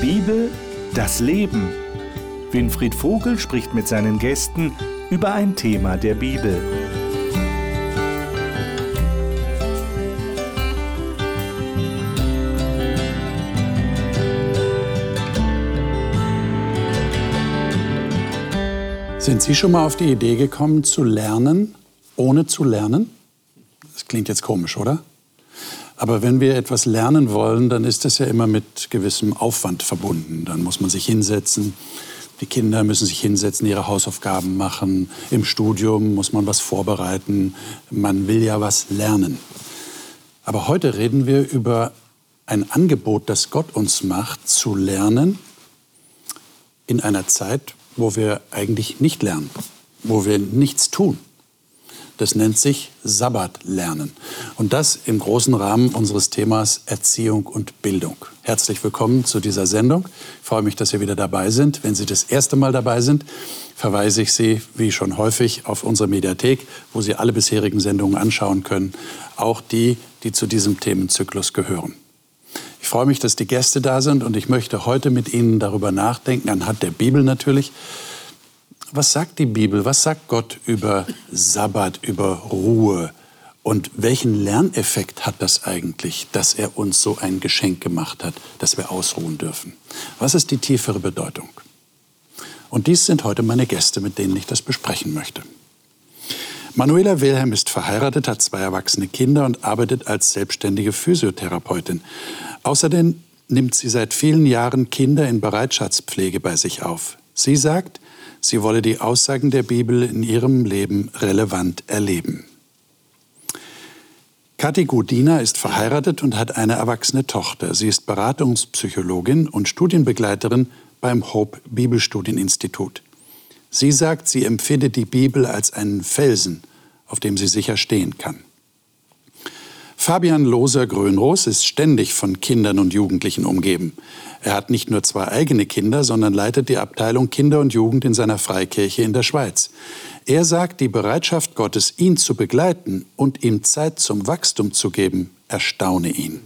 Bibel, das Leben. Winfried Vogel spricht mit seinen Gästen über ein Thema der Bibel. Sind Sie schon mal auf die Idee gekommen, zu lernen, ohne zu lernen? Das klingt jetzt komisch, oder? Aber wenn wir etwas lernen wollen, dann ist das ja immer mit gewissem Aufwand verbunden. Dann muss man sich hinsetzen. Die Kinder müssen sich hinsetzen, ihre Hausaufgaben machen. Im Studium muss man was vorbereiten. Man will ja was lernen. Aber heute reden wir über ein Angebot, das Gott uns macht, zu lernen in einer Zeit, wo wir eigentlich nicht lernen, wo wir nichts tun. Das nennt sich Sabbatlernen. Und das im großen Rahmen unseres Themas Erziehung und Bildung. Herzlich willkommen zu dieser Sendung. Ich freue mich, dass Sie wieder dabei sind. Wenn Sie das erste Mal dabei sind, verweise ich Sie, wie schon häufig, auf unsere Mediathek, wo Sie alle bisherigen Sendungen anschauen können, auch die, die zu diesem Themenzyklus gehören. Ich freue mich, dass die Gäste da sind und ich möchte heute mit Ihnen darüber nachdenken, anhand der Bibel natürlich, was sagt die Bibel, was sagt Gott über Sabbat, über Ruhe? Und welchen Lerneffekt hat das eigentlich, dass er uns so ein Geschenk gemacht hat, dass wir ausruhen dürfen? Was ist die tiefere Bedeutung? Und dies sind heute meine Gäste, mit denen ich das besprechen möchte. Manuela Wilhelm ist verheiratet, hat zwei erwachsene Kinder und arbeitet als selbstständige Physiotherapeutin. Außerdem nimmt sie seit vielen Jahren Kinder in Bereitschaftspflege bei sich auf. Sie sagt, Sie wolle die Aussagen der Bibel in ihrem Leben relevant erleben. Kathi Gudina ist verheiratet und hat eine erwachsene Tochter. Sie ist Beratungspsychologin und Studienbegleiterin beim Hope Bibelstudieninstitut. Sie sagt, sie empfindet die Bibel als einen Felsen, auf dem sie sicher stehen kann. Fabian Loser-Grönroos ist ständig von Kindern und Jugendlichen umgeben. Er hat nicht nur zwei eigene Kinder, sondern leitet die Abteilung Kinder und Jugend in seiner Freikirche in der Schweiz. Er sagt, die Bereitschaft Gottes, ihn zu begleiten und ihm Zeit zum Wachstum zu geben, erstaune ihn.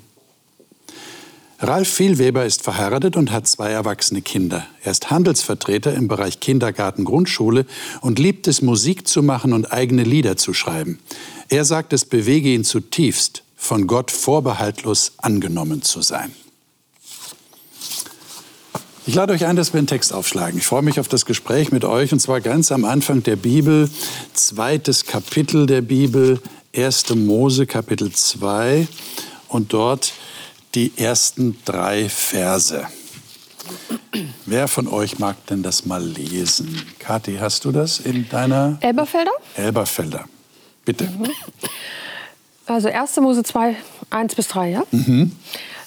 Ralf Vielweber ist verheiratet und hat zwei erwachsene Kinder. Er ist Handelsvertreter im Bereich Kindergarten, Grundschule und liebt es, Musik zu machen und eigene Lieder zu schreiben. Er sagt, es bewege ihn zutiefst, von Gott vorbehaltlos angenommen zu sein. Ich lade euch ein, dass wir einen Text aufschlagen. Ich freue mich auf das Gespräch mit euch und zwar ganz am Anfang der Bibel, zweites Kapitel der Bibel, 1. Mose Kapitel 2 und dort die ersten drei Verse. Wer von euch mag denn das mal lesen? Kathi, hast du das in deiner? Elberfelder? Elberfelder. Bitte. Mhm. Also 1. Mose 2, 1 bis 3, ja? Mhm.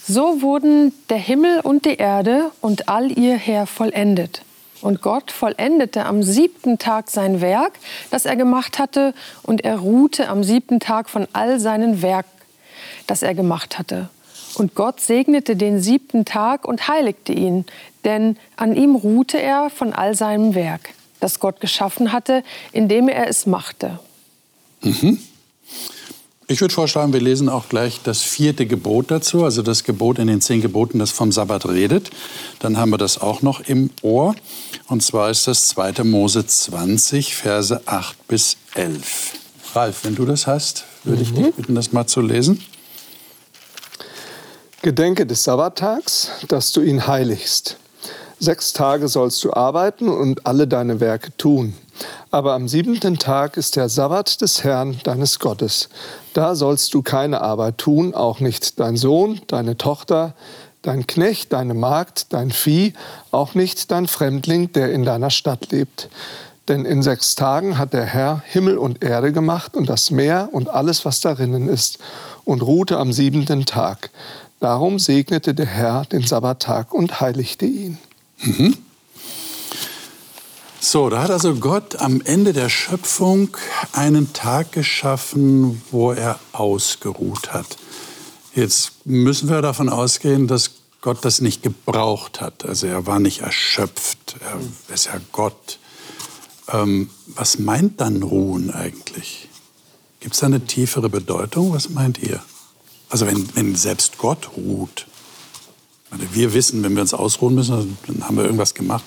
So wurden der Himmel und die Erde und all ihr Heer vollendet. Und Gott vollendete am siebten Tag sein Werk, das er gemacht hatte, und er ruhte am siebten Tag von all seinen Werk, das er gemacht hatte. Und Gott segnete den siebten Tag und heiligte ihn, denn an ihm ruhte er von all seinem Werk, das Gott geschaffen hatte, indem er es machte. Mhm. Ich würde vorschlagen, wir lesen auch gleich das vierte Gebot dazu, also das Gebot in den zehn Geboten, das vom Sabbat redet. Dann haben wir das auch noch im Ohr. Und zwar ist das 2. Mose 20, Verse 8 bis 11. Ralf, wenn du das hast, würde ich dich mhm. bitten, das mal zu lesen. Gedenke des Sabbattags, dass du ihn heiligst. Sechs Tage sollst du arbeiten und alle deine Werke tun. Aber am siebenten Tag ist der Sabbat des Herrn, deines Gottes. Da sollst du keine Arbeit tun, auch nicht dein Sohn, deine Tochter, dein Knecht, deine Magd, dein Vieh, auch nicht dein Fremdling, der in deiner Stadt lebt. Denn in sechs Tagen hat der Herr Himmel und Erde gemacht und das Meer und alles, was darinnen ist, und ruhte am siebenten Tag. Darum segnete der Herr den Sabbattag und heiligte ihn. Mhm. So, da hat also Gott am Ende der Schöpfung einen Tag geschaffen, wo er ausgeruht hat. Jetzt müssen wir davon ausgehen, dass Gott das nicht gebraucht hat. Also er war nicht erschöpft, er ist ja Gott. Ähm, was meint dann Ruhen eigentlich? Gibt es da eine tiefere Bedeutung? Was meint ihr? Also wenn, wenn selbst Gott ruht, Wir wissen, wenn wir uns ausruhen müssen, dann haben wir irgendwas gemacht,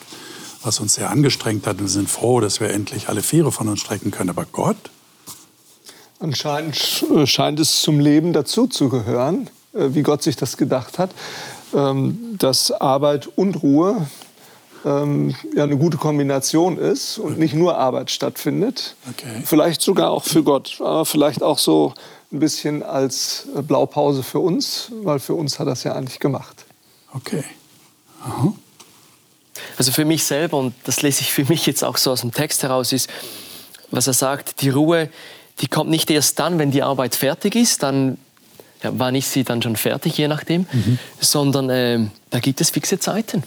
was uns sehr angestrengt hat. Wir sind froh, dass wir endlich alle Viere von uns strecken können. Aber Gott? Anscheinend äh, scheint es zum Leben dazu zu gehören, äh, wie Gott sich das gedacht hat, ähm, dass Arbeit und Ruhe ähm, ja eine gute Kombination ist und nicht nur Arbeit stattfindet. Okay. Vielleicht sogar auch für Gott, aber vielleicht auch so ein bisschen als äh, Blaupause für uns, weil für uns hat er es ja eigentlich gemacht. Okay. Aha. Also für mich selber, und das lese ich für mich jetzt auch so aus dem Text heraus, ist, was er sagt, die Ruhe, die kommt nicht erst dann, wenn die Arbeit fertig ist, dann ja, wann ist sie dann schon fertig, je nachdem, mhm. sondern äh, da gibt es fixe Zeiten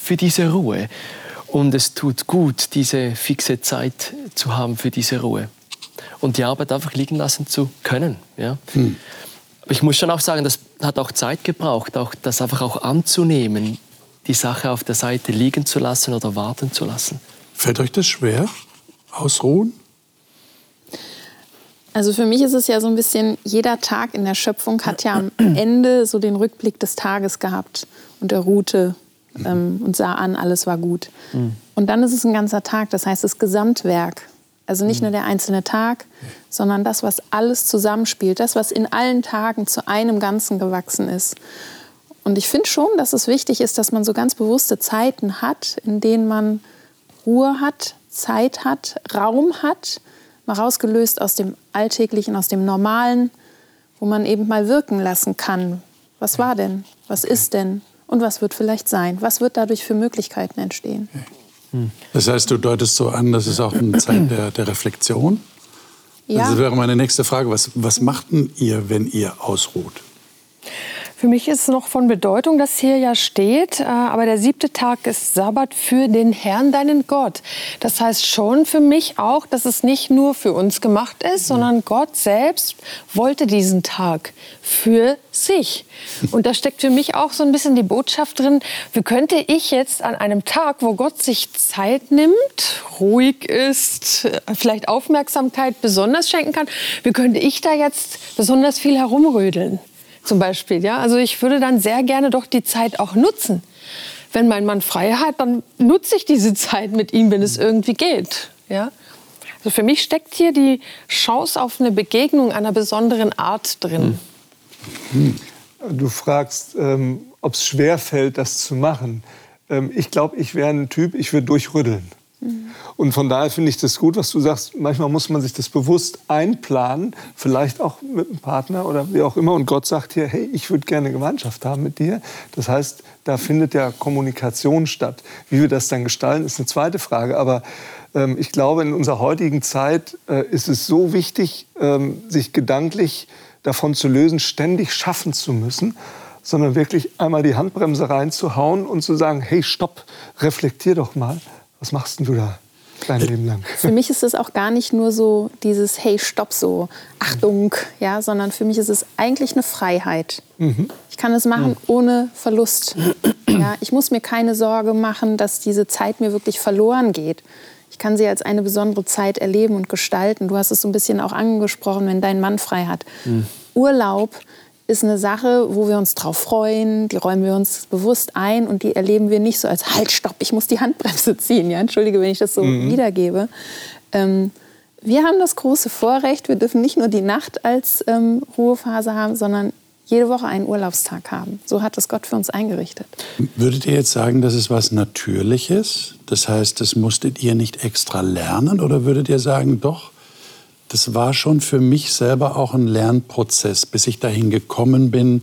für diese Ruhe. Und es tut gut, diese fixe Zeit zu haben für diese Ruhe. Und die Arbeit einfach liegen lassen zu können. Ja? Mhm. Aber ich muss schon auch sagen, das hat auch Zeit gebraucht, auch das einfach auch anzunehmen, die Sache auf der Seite liegen zu lassen oder warten zu lassen. Fällt euch das schwer? Ausruhen? Also für mich ist es ja so ein bisschen, jeder Tag in der Schöpfung hat ja am Ende so den Rückblick des Tages gehabt und er ruhte ähm, und sah an, alles war gut. Mhm. Und dann ist es ein ganzer Tag, das heißt das Gesamtwerk. Also nicht mhm. nur der einzelne Tag, sondern das, was alles zusammenspielt, das, was in allen Tagen zu einem Ganzen gewachsen ist. Und ich finde schon, dass es wichtig ist, dass man so ganz bewusste Zeiten hat, in denen man Ruhe hat, Zeit hat, Raum hat, mal rausgelöst aus dem Alltäglichen, aus dem Normalen, wo man eben mal wirken lassen kann. Was war denn? Was ist denn? Und was wird vielleicht sein? Was wird dadurch für Möglichkeiten entstehen? Das heißt, du deutest so an, das ist auch eine Zeit der, der Reflexion. Ja. Das wäre meine nächste Frage. Was, was macht denn ihr, wenn ihr ausruht? Für mich ist es noch von Bedeutung, dass hier ja steht, äh, aber der siebte Tag ist Sabbat für den Herrn, deinen Gott. Das heißt schon für mich auch, dass es nicht nur für uns gemacht ist, sondern Gott selbst wollte diesen Tag für sich. Und da steckt für mich auch so ein bisschen die Botschaft drin, wie könnte ich jetzt an einem Tag, wo Gott sich Zeit nimmt, ruhig ist, vielleicht Aufmerksamkeit besonders schenken kann, wie könnte ich da jetzt besonders viel herumrödeln? Zum Beispiel. Ja? Also ich würde dann sehr gerne doch die Zeit auch nutzen. Wenn mein Mann frei hat, dann nutze ich diese Zeit mit ihm, wenn es irgendwie geht. Ja? Also für mich steckt hier die Chance auf eine Begegnung einer besonderen Art drin. Hm. Du fragst, ähm, ob es schwer fällt, das zu machen. Ähm, ich glaube, ich wäre ein Typ, ich würde durchrütteln. Und von daher finde ich das gut, was du sagst. Manchmal muss man sich das bewusst einplanen, vielleicht auch mit einem Partner oder wie auch immer. Und Gott sagt hier, hey, ich würde gerne Gemeinschaft haben mit dir. Das heißt, da findet ja Kommunikation statt. Wie wir das dann gestalten, ist eine zweite Frage. Aber ähm, ich glaube, in unserer heutigen Zeit äh, ist es so wichtig, ähm, sich gedanklich davon zu lösen, ständig schaffen zu müssen sondern wirklich einmal die Handbremse reinzuhauen und zu sagen, hey, stopp, reflektier doch mal was machst denn du da dein Leben lang? Für mich ist es auch gar nicht nur so dieses Hey, stopp, so Achtung, ja, sondern für mich ist es eigentlich eine Freiheit. Mhm. Ich kann es machen mhm. ohne Verlust. Ja, ich muss mir keine Sorge machen, dass diese Zeit mir wirklich verloren geht. Ich kann sie als eine besondere Zeit erleben und gestalten. Du hast es so ein bisschen auch angesprochen, wenn dein Mann frei hat. Mhm. Urlaub ist eine Sache, wo wir uns drauf freuen, die räumen wir uns bewusst ein und die erleben wir nicht so als Halt, stopp, ich muss die Handbremse ziehen. Ja, entschuldige, wenn ich das so mhm. wiedergebe. Ähm, wir haben das große Vorrecht, wir dürfen nicht nur die Nacht als ähm, Ruhephase haben, sondern jede Woche einen Urlaubstag haben. So hat es Gott für uns eingerichtet. Würdet ihr jetzt sagen, das ist was Natürliches? Das heißt, das musstet ihr nicht extra lernen? Oder würdet ihr sagen, doch, das war schon für mich selber auch ein Lernprozess, bis ich dahin gekommen bin,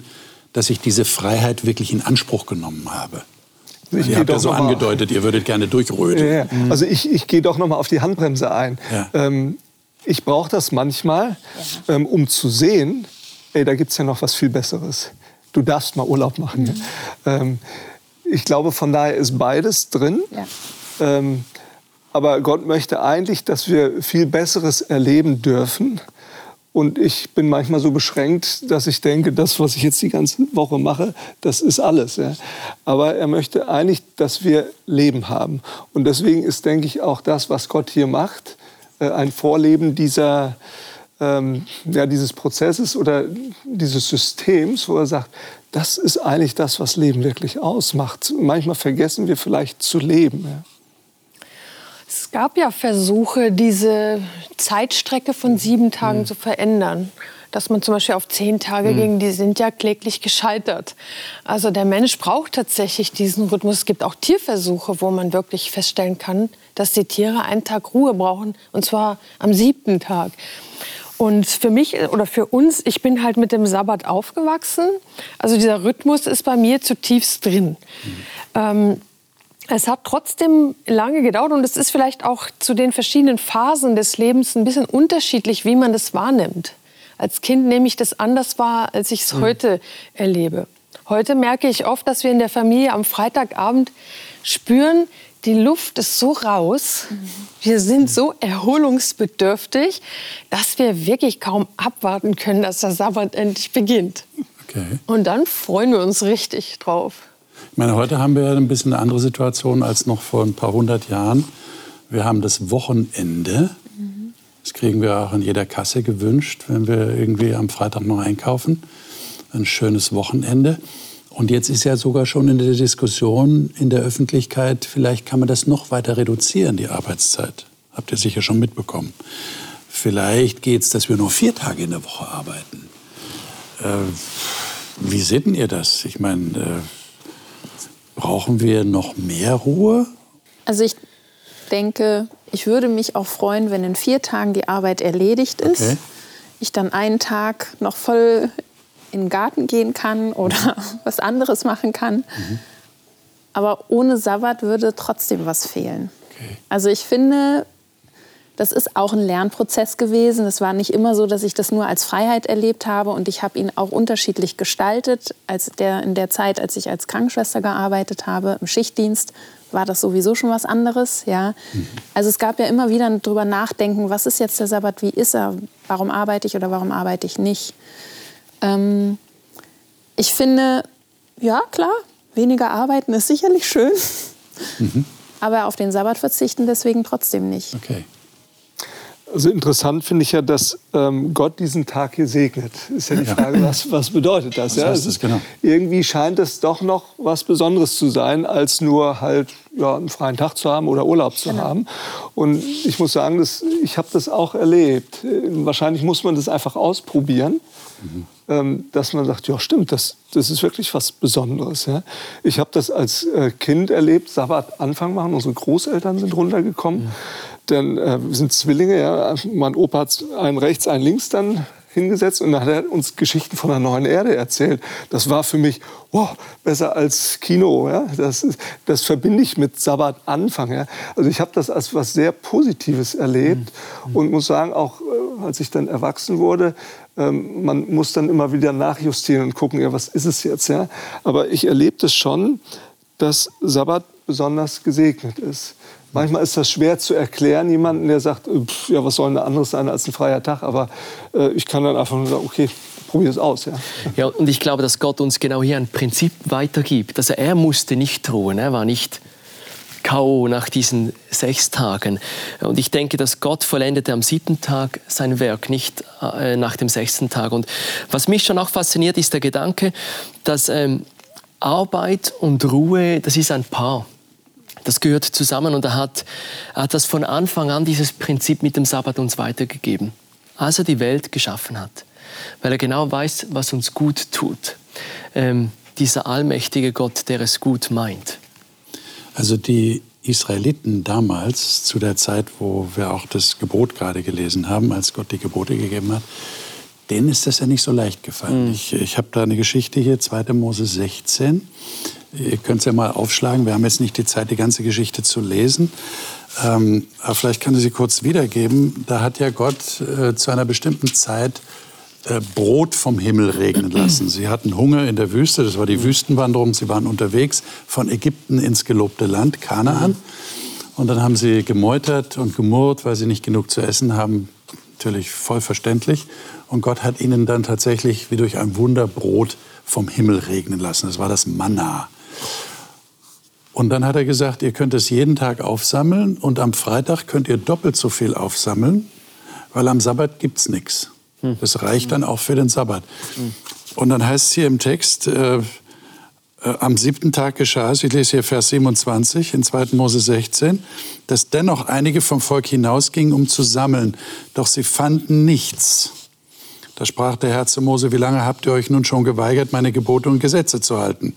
dass ich diese Freiheit wirklich in Anspruch genommen habe. Ich ihr habt ja so angedeutet, ihr würdet gerne durchrödeln. Ja, ja. Mhm. Also ich, ich gehe doch noch mal auf die Handbremse ein. Ja. Ähm, ich brauche das manchmal, ähm, um zu sehen, ey, da gibt es ja noch was viel Besseres. Du darfst mal Urlaub machen. Mhm. Ähm, ich glaube, von daher ist beides drin. Ähm, aber Gott möchte eigentlich, dass wir viel Besseres erleben dürfen. Und ich bin manchmal so beschränkt, dass ich denke, das, was ich jetzt die ganze Woche mache, das ist alles. Ja. Aber er möchte eigentlich, dass wir Leben haben. Und deswegen ist, denke ich, auch das, was Gott hier macht, äh, ein Vorleben dieser ähm, ja, dieses Prozesses oder dieses Systems, wo er sagt, das ist eigentlich das, was Leben wirklich ausmacht. Manchmal vergessen wir vielleicht zu leben. Ja. Es gab ja Versuche, diese Zeitstrecke von sieben Tagen mhm. zu verändern. Dass man zum Beispiel auf zehn Tage mhm. ging, die sind ja kläglich gescheitert. Also der Mensch braucht tatsächlich diesen Rhythmus. Es gibt auch Tierversuche, wo man wirklich feststellen kann, dass die Tiere einen Tag Ruhe brauchen, und zwar am siebten Tag. Und für mich oder für uns, ich bin halt mit dem Sabbat aufgewachsen. Also dieser Rhythmus ist bei mir zutiefst drin. Mhm. Ähm, es hat trotzdem lange gedauert und es ist vielleicht auch zu den verschiedenen Phasen des Lebens ein bisschen unterschiedlich, wie man das wahrnimmt. Als Kind nehme ich das anders wahr, als ich es mhm. heute erlebe. Heute merke ich oft, dass wir in der Familie am Freitagabend spüren, die Luft ist so raus, wir sind so erholungsbedürftig, dass wir wirklich kaum abwarten können, dass der Sabbat endlich beginnt. Okay. Und dann freuen wir uns richtig drauf. Ich meine, heute haben wir ein bisschen eine andere Situation als noch vor ein paar hundert Jahren. Wir haben das Wochenende. Das kriegen wir auch in jeder Kasse gewünscht, wenn wir irgendwie am Freitag noch einkaufen. Ein schönes Wochenende. Und jetzt ist ja sogar schon in der Diskussion in der Öffentlichkeit, vielleicht kann man das noch weiter reduzieren, die Arbeitszeit. Habt ihr sicher schon mitbekommen. Vielleicht geht es, dass wir nur vier Tage in der Woche arbeiten. Äh, wie seht ihr das? Ich meine, äh, brauchen wir noch mehr Ruhe? Also ich denke, ich würde mich auch freuen, wenn in vier Tagen die Arbeit erledigt ist. Okay. Ich dann einen Tag noch voll in den Garten gehen kann oder was anderes machen kann. Mhm. Aber ohne Sabbat würde trotzdem was fehlen. Okay. Also ich finde, das ist auch ein Lernprozess gewesen. Es war nicht immer so, dass ich das nur als Freiheit erlebt habe und ich habe ihn auch unterschiedlich gestaltet. Als der, in der Zeit, als ich als Krankenschwester gearbeitet habe, im Schichtdienst, war das sowieso schon was anderes. Ja? Mhm. Also es gab ja immer wieder darüber nachdenken, was ist jetzt der Sabbat, wie ist er, warum arbeite ich oder warum arbeite ich nicht. Ähm, ich finde, ja klar, weniger arbeiten ist sicherlich schön, mhm. aber auf den Sabbat verzichten deswegen trotzdem nicht. Okay. Also interessant finde ich ja, dass ähm, Gott diesen Tag hier segnet. Ist ja die Frage, was, was bedeutet das? Was ja? heißt das, genau. Irgendwie scheint es doch noch was Besonderes zu sein, als nur halt ja, einen freien Tag zu haben oder Urlaub zu genau. haben. Und ich muss sagen, das, ich habe das auch erlebt. Wahrscheinlich muss man das einfach ausprobieren. Mhm. Ähm, dass man sagt, ja stimmt, das, das ist wirklich was Besonderes. Ja. Ich habe das als äh, Kind erlebt, Sabbat Anfang machen, unsere Großeltern sind runtergekommen. Mhm. Denn äh, wir sind Zwillinge, ja. mein Opa hat einen rechts, einen links dann hingesetzt und dann hat er uns Geschichten von der neuen Erde erzählt. Das war für mich wow, besser als Kino. Ja? Das, das verbinde ich mit Sabbat Anfang. Ja? Also ich habe das als was sehr Positives erlebt mhm. und muss sagen, auch äh, als ich dann erwachsen wurde, ähm, man muss dann immer wieder nachjustieren und gucken, ja, was ist es jetzt. Ja? Aber ich erlebe das schon, dass Sabbat besonders gesegnet ist. Manchmal ist das schwer zu erklären, jemanden, der sagt, äh, pff, ja, was soll denn anderes sein als ein freier Tag? Aber äh, ich kann dann einfach nur sagen, okay, probier es aus. Ja. ja, und ich glaube, dass Gott uns genau hier ein Prinzip weitergibt. Also er musste nicht ruhen, er war nicht K.O. nach diesen sechs Tagen. Und ich denke, dass Gott vollendete am siebten Tag sein Werk, nicht äh, nach dem sechsten Tag. Und was mich schon auch fasziniert, ist der Gedanke, dass ähm, Arbeit und Ruhe, das ist ein Paar. Das gehört zusammen und er hat, er hat das von Anfang an, dieses Prinzip mit dem Sabbat uns weitergegeben, als er die Welt geschaffen hat. Weil er genau weiß, was uns gut tut. Ähm, dieser allmächtige Gott, der es gut meint. Also die Israeliten damals, zu der Zeit, wo wir auch das Gebot gerade gelesen haben, als Gott die Gebote gegeben hat, denen ist das ja nicht so leicht gefallen. Mhm. Ich, ich habe da eine Geschichte hier, 2. Mose 16. Ihr könnt es ja mal aufschlagen. Wir haben jetzt nicht die Zeit, die ganze Geschichte zu lesen. Ähm, aber vielleicht kann ich sie kurz wiedergeben. Da hat ja Gott äh, zu einer bestimmten Zeit äh, Brot vom Himmel regnen lassen. Sie hatten Hunger in der Wüste, das war die Wüstenwanderung. Sie waren unterwegs von Ägypten ins gelobte Land, Kanaan. Und dann haben sie gemeutert und gemurrt, weil sie nicht genug zu essen haben. Natürlich voll verständlich. Und Gott hat ihnen dann tatsächlich wie durch ein Wunder Brot vom Himmel regnen lassen. Das war das Manna. Und dann hat er gesagt, ihr könnt es jeden Tag aufsammeln und am Freitag könnt ihr doppelt so viel aufsammeln, weil am Sabbat gibt es nichts. Das reicht dann auch für den Sabbat. Und dann heißt es hier im Text, äh, äh, am siebten Tag geschah es, ich lese hier Vers 27 in 2. Mose 16, dass dennoch einige vom Volk hinausgingen, um zu sammeln, doch sie fanden nichts. Da sprach der Herr zu Mose, wie lange habt ihr euch nun schon geweigert, meine Gebote und Gesetze zu halten?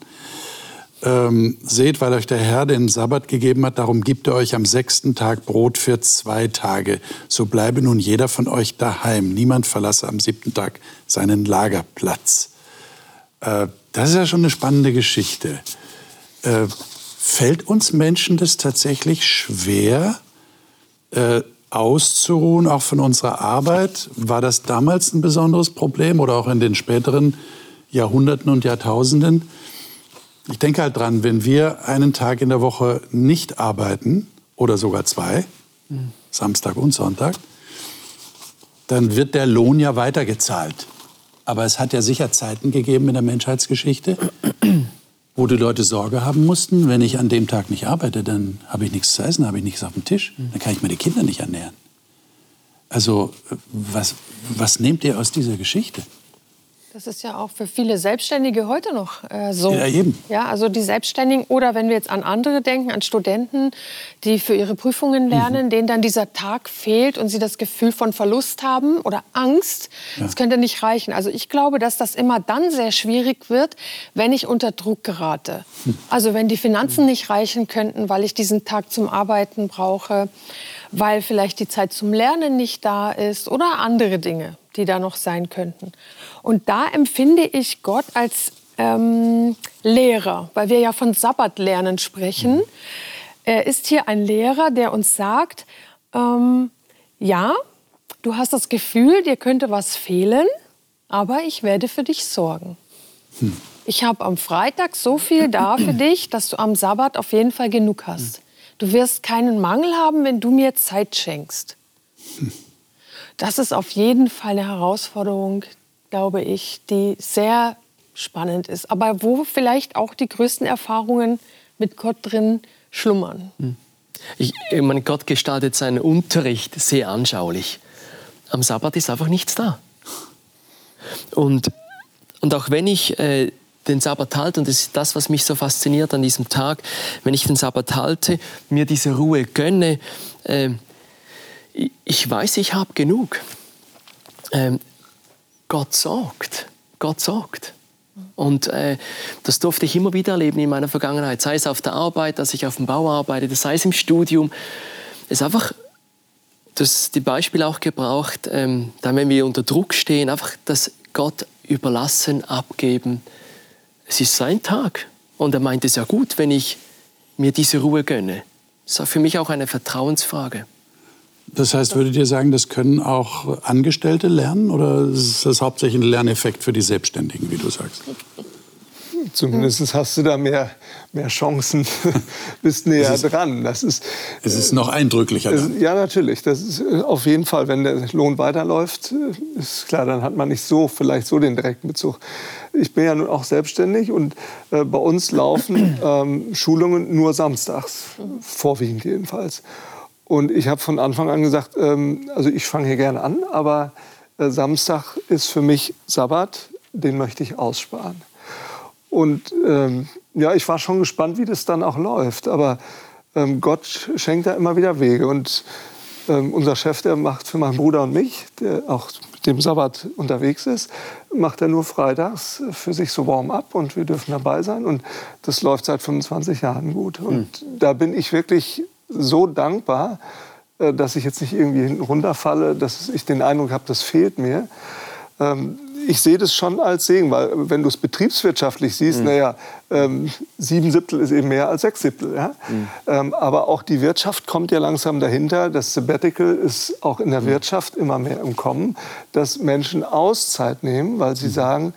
Ähm, seht, weil euch der Herr den Sabbat gegeben hat, darum gibt er euch am sechsten Tag Brot für zwei Tage. So bleibe nun jeder von euch daheim. Niemand verlasse am siebten Tag seinen Lagerplatz. Äh, das ist ja schon eine spannende Geschichte. Äh, fällt uns Menschen das tatsächlich schwer, äh, auszuruhen, auch von unserer Arbeit? War das damals ein besonderes Problem oder auch in den späteren Jahrhunderten und Jahrtausenden? Ich denke halt dran, wenn wir einen Tag in der Woche nicht arbeiten oder sogar zwei, mhm. Samstag und Sonntag, dann wird der Lohn ja weitergezahlt. Aber es hat ja sicher Zeiten gegeben in der Menschheitsgeschichte, wo die Leute Sorge haben mussten, wenn ich an dem Tag nicht arbeite, dann habe ich nichts zu essen, habe ich nichts auf dem Tisch, dann kann ich meine Kinder nicht ernähren. Also was, was nehmt ihr aus dieser Geschichte? Das ist ja auch für viele Selbstständige heute noch äh, so. Ja, eben. Ja, also die Selbstständigen oder wenn wir jetzt an andere denken, an Studenten, die für ihre Prüfungen mhm. lernen, mhm. denen dann dieser Tag fehlt und sie das Gefühl von Verlust haben oder Angst, ja. das könnte nicht reichen. Also ich glaube, dass das immer dann sehr schwierig wird, wenn ich unter Druck gerate. Mhm. Also wenn die Finanzen nicht reichen könnten, weil ich diesen Tag zum Arbeiten brauche, weil vielleicht die Zeit zum Lernen nicht da ist oder andere Dinge, die da noch sein könnten. Und da empfinde ich Gott als ähm, Lehrer, weil wir ja von Sabbatlernen sprechen. Er ist hier ein Lehrer, der uns sagt, ähm, ja, du hast das Gefühl, dir könnte was fehlen, aber ich werde für dich sorgen. Hm. Ich habe am Freitag so viel da für dich, dass du am Sabbat auf jeden Fall genug hast. Du wirst keinen Mangel haben, wenn du mir Zeit schenkst. Das ist auf jeden Fall eine Herausforderung, glaube ich, die sehr spannend ist, aber wo vielleicht auch die größten Erfahrungen mit Gott drin schlummern. Hm. Ich, ich meine, Gott gestaltet seinen Unterricht sehr anschaulich. Am Sabbat ist einfach nichts da. Und, und auch wenn ich äh, den Sabbat halte, und das ist das, was mich so fasziniert an diesem Tag, wenn ich den Sabbat halte, mir diese Ruhe gönne, äh, ich weiß, ich habe genug. Ähm, Gott sorgt. Gott sorgt. Und äh, das durfte ich immer wieder erleben in meiner Vergangenheit, sei es auf der Arbeit, dass ich auf dem Bau arbeite, sei es im Studium. Es ist einfach, das die Beispiele auch gebraucht, ähm, dann wenn wir unter Druck stehen, einfach das Gott überlassen, abgeben. Es ist sein Tag. Und er meint es ja gut, wenn ich mir diese Ruhe gönne. Das ist für mich auch eine Vertrauensfrage. Das heißt, würdet ihr sagen, das können auch Angestellte lernen oder ist das hauptsächlich ein Lerneffekt für die Selbstständigen, wie du sagst? Zumindest hast du da mehr, mehr Chancen, bist näher ist, dran. Das ist, es ist noch eindrücklicher. Es, ja, natürlich. Das ist äh, auf jeden Fall, wenn der Lohn weiterläuft, äh, ist klar, dann hat man nicht so, vielleicht so den direkten Bezug. Ich bin ja nun auch selbstständig und äh, bei uns laufen ähm, Schulungen nur samstags, vorwiegend jedenfalls. Und ich habe von Anfang an gesagt, ähm, also ich fange hier gerne an, aber äh, Samstag ist für mich Sabbat, den möchte ich aussparen. Und ähm, ja, ich war schon gespannt, wie das dann auch läuft. Aber ähm, Gott schenkt da immer wieder Wege. Und ähm, unser Chef, der macht für meinen Bruder und mich, der auch mit dem Sabbat unterwegs ist, macht er nur freitags für sich so warm ab und wir dürfen dabei sein. Und das läuft seit 25 Jahren gut. Und mhm. da bin ich wirklich so dankbar, äh, dass ich jetzt nicht irgendwie hinten runterfalle, dass ich den Eindruck habe, das fehlt mir. Ähm, ich sehe das schon als Segen, weil wenn du es betriebswirtschaftlich siehst, mhm. naja, ähm, sieben Siebtel ist eben mehr als sechs Siebtel. Ja? Mhm. Ähm, aber auch die Wirtschaft kommt ja langsam dahinter. Das Sabbatical ist auch in der mhm. Wirtschaft immer mehr im Kommen, dass Menschen Auszeit nehmen, weil sie mhm. sagen,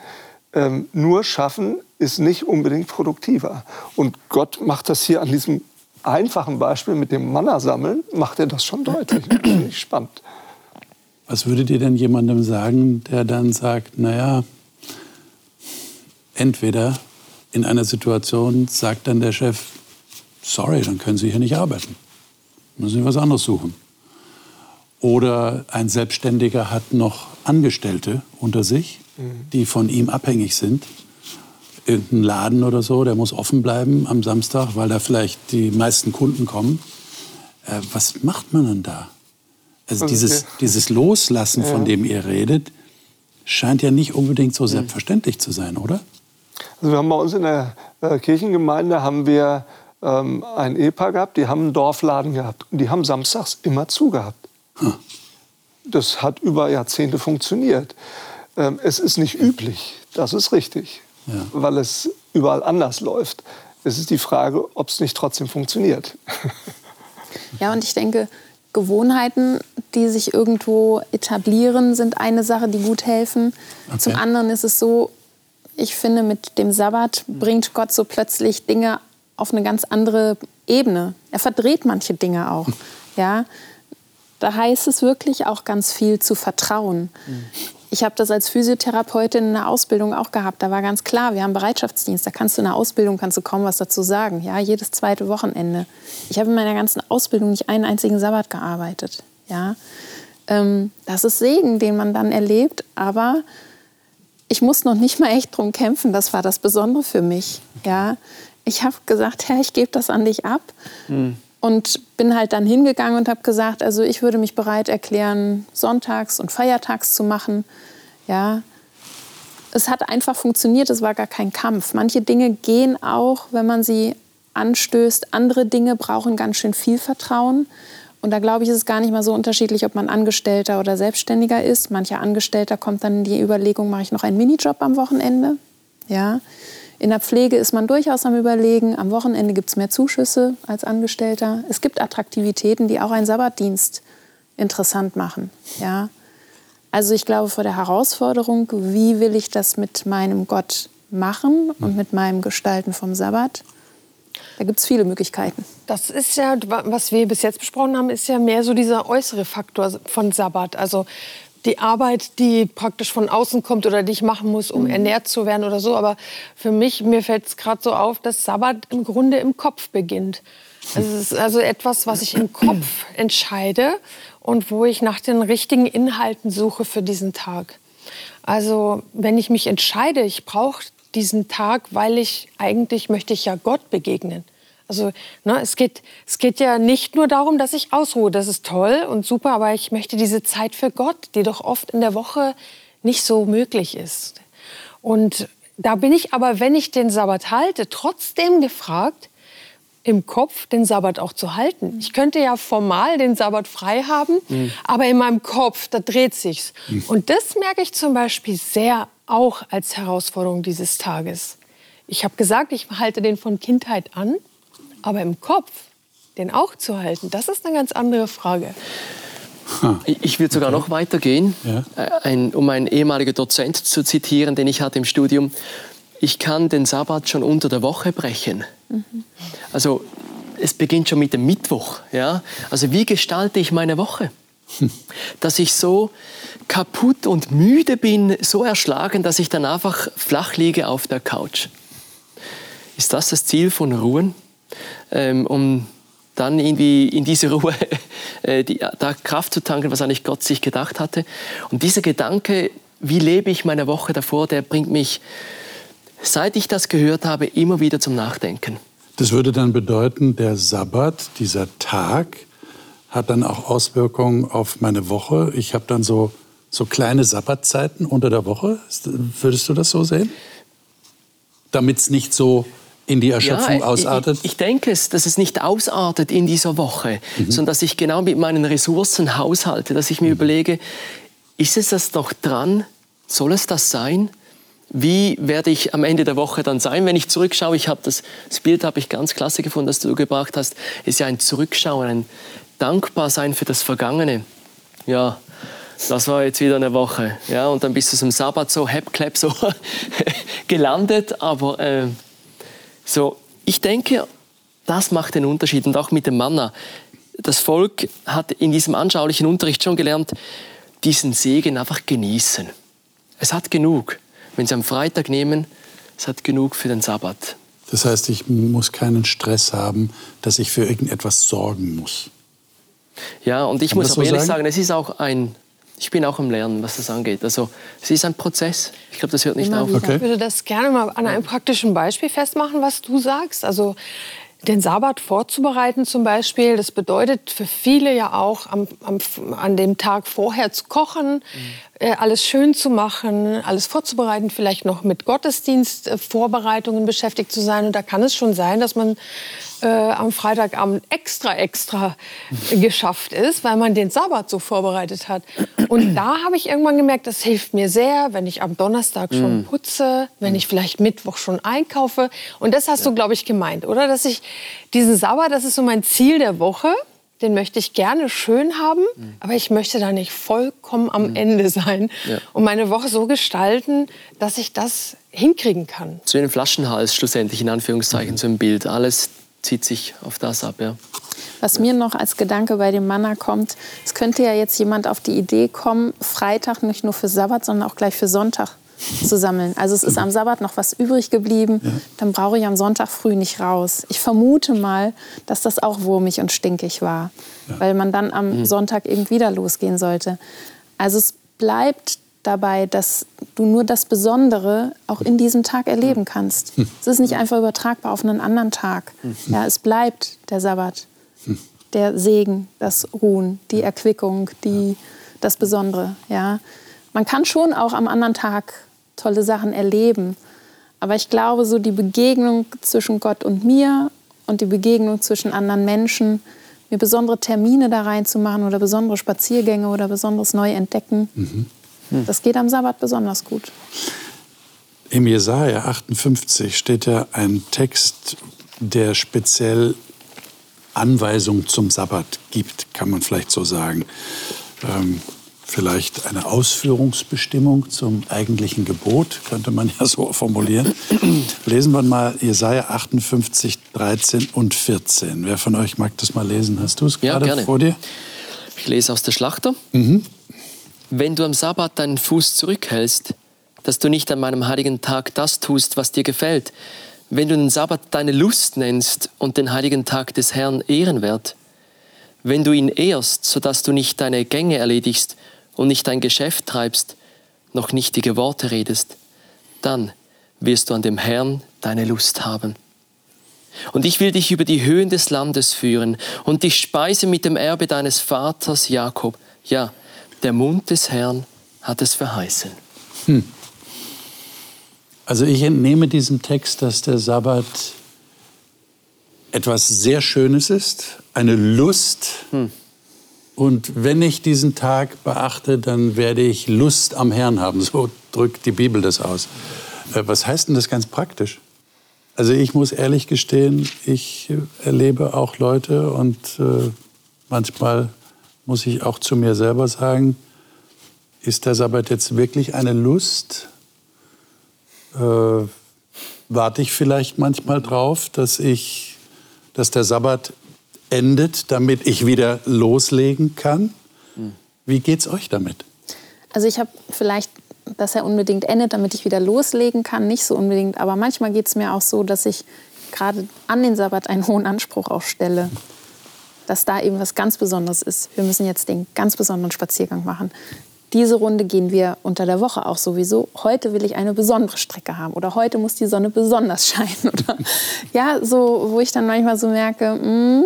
ähm, nur schaffen ist nicht unbedingt produktiver. Und Gott macht das hier an diesem einfachen Beispiel mit dem Manna sammeln macht er das schon deutlich. Ich spannend. Was würdet ihr denn jemandem sagen, der dann sagt, naja, entweder in einer Situation sagt dann der Chef, sorry, dann können Sie hier nicht arbeiten. Müssen Sie was anderes suchen. Oder ein Selbstständiger hat noch Angestellte unter sich, die von ihm abhängig sind. Irgendein Laden oder so, der muss offen bleiben am Samstag, weil da vielleicht die meisten Kunden kommen. Äh, was macht man denn da? Also dieses, dieses Loslassen, von dem ihr redet, scheint ja nicht unbedingt so selbstverständlich zu sein, oder? Also wir haben bei uns in der äh, Kirchengemeinde haben wir ähm, ein Ehepaar gehabt, die haben einen Dorfladen gehabt und die haben samstags immer zugehabt. Hm. Das hat über Jahrzehnte funktioniert. Ähm, es ist nicht üblich, das ist richtig, ja. weil es überall anders läuft. Es ist die Frage, ob es nicht trotzdem funktioniert. Ja, und ich denke, Gewohnheiten, die sich irgendwo etablieren, sind eine Sache, die gut helfen. Okay. Zum anderen ist es so, ich finde, mit dem Sabbat bringt Gott so plötzlich Dinge auf eine ganz andere Ebene. Er verdreht manche Dinge auch. Ja? Da heißt es wirklich auch ganz viel zu vertrauen. Mhm. Ich habe das als Physiotherapeutin in der Ausbildung auch gehabt. Da war ganz klar, wir haben Bereitschaftsdienst. Da kannst du in der Ausbildung kannst du kaum was dazu sagen. Ja, jedes zweite Wochenende. Ich habe in meiner ganzen Ausbildung nicht einen einzigen Sabbat gearbeitet. Ja, ähm, das ist Segen, den man dann erlebt. Aber ich muss noch nicht mal echt drum kämpfen. Das war das Besondere für mich. Ja, ich habe gesagt, Herr, ich gebe das an dich ab. Mhm. Und bin halt dann hingegangen und habe gesagt, also ich würde mich bereit erklären, sonntags und feiertags zu machen. Ja, es hat einfach funktioniert, es war gar kein Kampf. Manche Dinge gehen auch, wenn man sie anstößt. Andere Dinge brauchen ganz schön viel Vertrauen. Und da glaube ich, ist es gar nicht mal so unterschiedlich, ob man Angestellter oder Selbstständiger ist. Mancher Angestellter kommt dann in die Überlegung, mache ich noch einen Minijob am Wochenende? Ja. In der Pflege ist man durchaus am Überlegen. Am Wochenende gibt es mehr Zuschüsse als Angestellter. Es gibt Attraktivitäten, die auch einen Sabbatdienst interessant machen. Ja? Also ich glaube, vor der Herausforderung, wie will ich das mit meinem Gott machen und mit meinem Gestalten vom Sabbat, da gibt es viele Möglichkeiten. Das ist ja, was wir bis jetzt besprochen haben, ist ja mehr so dieser äußere Faktor von Sabbat. Also die Arbeit, die praktisch von außen kommt oder die ich machen muss, um mhm. ernährt zu werden oder so. Aber für mich, mir fällt es gerade so auf, dass Sabbat im Grunde im Kopf beginnt. Also es ist also etwas, was ich im Kopf entscheide und wo ich nach den richtigen Inhalten suche für diesen Tag. Also wenn ich mich entscheide, ich brauche diesen Tag, weil ich eigentlich möchte ich ja Gott begegnen. Also ne, es, geht, es geht ja nicht nur darum, dass ich ausruhe. Das ist toll und super, aber ich möchte diese Zeit für Gott, die doch oft in der Woche nicht so möglich ist. Und da bin ich aber, wenn ich den Sabbat halte, trotzdem gefragt, im Kopf den Sabbat auch zu halten. Ich könnte ja formal den Sabbat frei haben, mhm. aber in meinem Kopf, da dreht sich's. Mhm. Und das merke ich zum Beispiel sehr auch als Herausforderung dieses Tages. Ich habe gesagt, ich halte den von Kindheit an. Aber im Kopf den auch zu halten, das ist eine ganz andere Frage. Ich würde sogar okay. noch weitergehen, ja. Äh, ein, um einen ehemaligen Dozent zu zitieren, den ich hatte im Studium. Ich kann den Sabbat schon unter der Woche brechen. Mhm. Also es beginnt schon mit dem Mittwoch. Ja? Also wie gestalte ich meine Woche? Hm. Dass ich so kaputt und müde bin, so erschlagen, dass ich dann einfach flach liege auf der Couch. Ist das das Ziel von Ruhen? Ähm, um dann irgendwie in diese Ruhe äh, die, da Kraft zu tanken, was eigentlich Gott sich gedacht hatte. Und dieser Gedanke, wie lebe ich meine Woche davor, der bringt mich, seit ich das gehört habe, immer wieder zum Nachdenken. Das würde dann bedeuten, der Sabbat, dieser Tag, hat dann auch Auswirkungen auf meine Woche. Ich habe dann so, so kleine Sabbatzeiten unter der Woche. Würdest du das so sehen? Damit es nicht so in die Erschöpfung ja, ausartet? Ich, ich, denke es, dass es nicht ausartet in dieser Woche, mhm. sondern dass ich genau mit meinen Ressourcen haushalte, dass ich mir mhm. überlege, ist es das doch dran? Soll es das sein? Wie werde ich am Ende der Woche dann sein, wenn ich zurückschaue? Ich habe das, das Bild habe ich ganz klasse gefunden, das du gebracht hast. Ist ja ein Zurückschauen, ein Dankbarsein für das Vergangene. Ja, das war jetzt wieder eine Woche. Ja, und dann bist du zum Sabbat so, hep, clap, so gelandet. Aber äh, so, ich denke, das macht den Unterschied und auch mit dem Manna. Das Volk hat in diesem anschaulichen Unterricht schon gelernt, diesen Segen einfach genießen. Es hat genug. Wenn Sie am Freitag nehmen, es hat genug für den Sabbat. Das heißt, ich muss keinen Stress haben, dass ich für irgendetwas sorgen muss. Ja, und ich Kann muss aber so ehrlich sagen? sagen, es ist auch ein, ich bin auch am Lernen, was das angeht. Also es ist ein Prozess. Ich glaube, das hört nicht Immer auf. Okay. Ich würde das gerne mal an einem praktischen Beispiel festmachen, was du sagst. Also den Sabbat vorzubereiten zum Beispiel, das bedeutet für viele ja auch am, am, an dem Tag vorher zu kochen, äh, alles schön zu machen, alles vorzubereiten, vielleicht noch mit Gottesdienstvorbereitungen beschäftigt zu sein. Und da kann es schon sein, dass man äh, am Freitagabend extra, extra geschafft ist, weil man den Sabbat so vorbereitet hat. Und da habe ich irgendwann gemerkt, das hilft mir sehr, wenn ich am Donnerstag schon putze, wenn ich vielleicht Mittwoch schon einkaufe. Und das hast du, glaube ich, gemeint, oder? Dass ich diesen Sabbat, das ist so mein Ziel der Woche. Den möchte ich gerne schön haben, aber ich möchte da nicht vollkommen am Ende sein Ja. und meine Woche so gestalten, dass ich das hinkriegen kann. So ein Flaschenhals schlussendlich, in Anführungszeichen, so ein Bild. Alles zieht sich auf das ab, ja. Was mir noch als Gedanke bei dem Manna kommt, es könnte ja jetzt jemand auf die Idee kommen, Freitag nicht nur für Sabbat, sondern auch gleich für Sonntag zu sammeln. Also es ist am Sabbat noch was übrig geblieben, dann brauche ich am Sonntag früh nicht raus. Ich vermute mal, dass das auch wurmig und stinkig war, weil man dann am Sonntag eben wieder losgehen sollte. Also es bleibt dabei, dass du nur das Besondere auch in diesem Tag erleben kannst. Es ist nicht einfach übertragbar auf einen anderen Tag. Ja, es bleibt der Sabbat der Segen, das Ruhen, die Erquickung, die, das Besondere. Ja. Man kann schon auch am anderen Tag tolle Sachen erleben. Aber ich glaube, so die Begegnung zwischen Gott und mir und die Begegnung zwischen anderen Menschen, mir besondere Termine da reinzumachen oder besondere Spaziergänge oder besonderes Neuentdecken, das geht am Sabbat besonders gut. Im Jesaja 58 steht ja ein Text, der speziell Anweisung zum Sabbat gibt, kann man vielleicht so sagen. Ähm, vielleicht eine Ausführungsbestimmung zum eigentlichen Gebot, könnte man ja so formulieren. Lesen wir mal Jesaja 58, 13 und 14. Wer von euch mag das mal lesen? Hast du es Ja, gerade gerne. vor dir? Ich lese aus der Schlachter. Wenn du am Sabbat deinen Fuß zurückhältst, dass du nicht an meinem heiligen Tag das tust, was dir gefällt, wenn du den Sabbat deine Lust nennst und den heiligen Tag des Herrn ehrenwert, wenn du ihn ehrst, sodass du nicht deine Gänge erledigst und nicht dein Geschäft treibst, noch nichtige Worte redest, dann wirst du an dem Herrn deine Lust haben. Und ich will dich über die Höhen des Landes führen und dich speisen mit dem Erbe deines Vaters Jakob. Ja, der Mund des Herrn hat es verheißen. Also ich entnehme diesem Text, dass der Sabbat etwas sehr Schönes ist, eine Lust. Und wenn ich diesen Tag beachte, dann werde ich Lust am Herrn haben. So drückt die Bibel das aus. Äh, Was heißt denn das ganz praktisch? Also ich muss ehrlich gestehen, ich erlebe auch Leute und äh, manchmal muss ich auch zu mir selber sagen, ist der Sabbat jetzt wirklich eine Lust? äh, warte ich vielleicht manchmal drauf, dass ich, dass der Sabbat endet, damit ich wieder loslegen kann. Wie geht's euch damit? Also ich habe vielleicht, dass er unbedingt endet, damit ich wieder loslegen kann, nicht so unbedingt. Aber manchmal geht es mir auch so, dass ich gerade an den Sabbat einen hohen Anspruch auch stelle. Dass da eben was ganz Besonderes ist. Wir müssen jetzt den ganz besonderen Spaziergang machen. Diese Runde gehen wir unter der Woche auch sowieso. Heute will ich eine besondere Strecke haben oder heute muss die Sonne besonders scheinen. Oder ja, so, wo ich dann manchmal so merke, mm,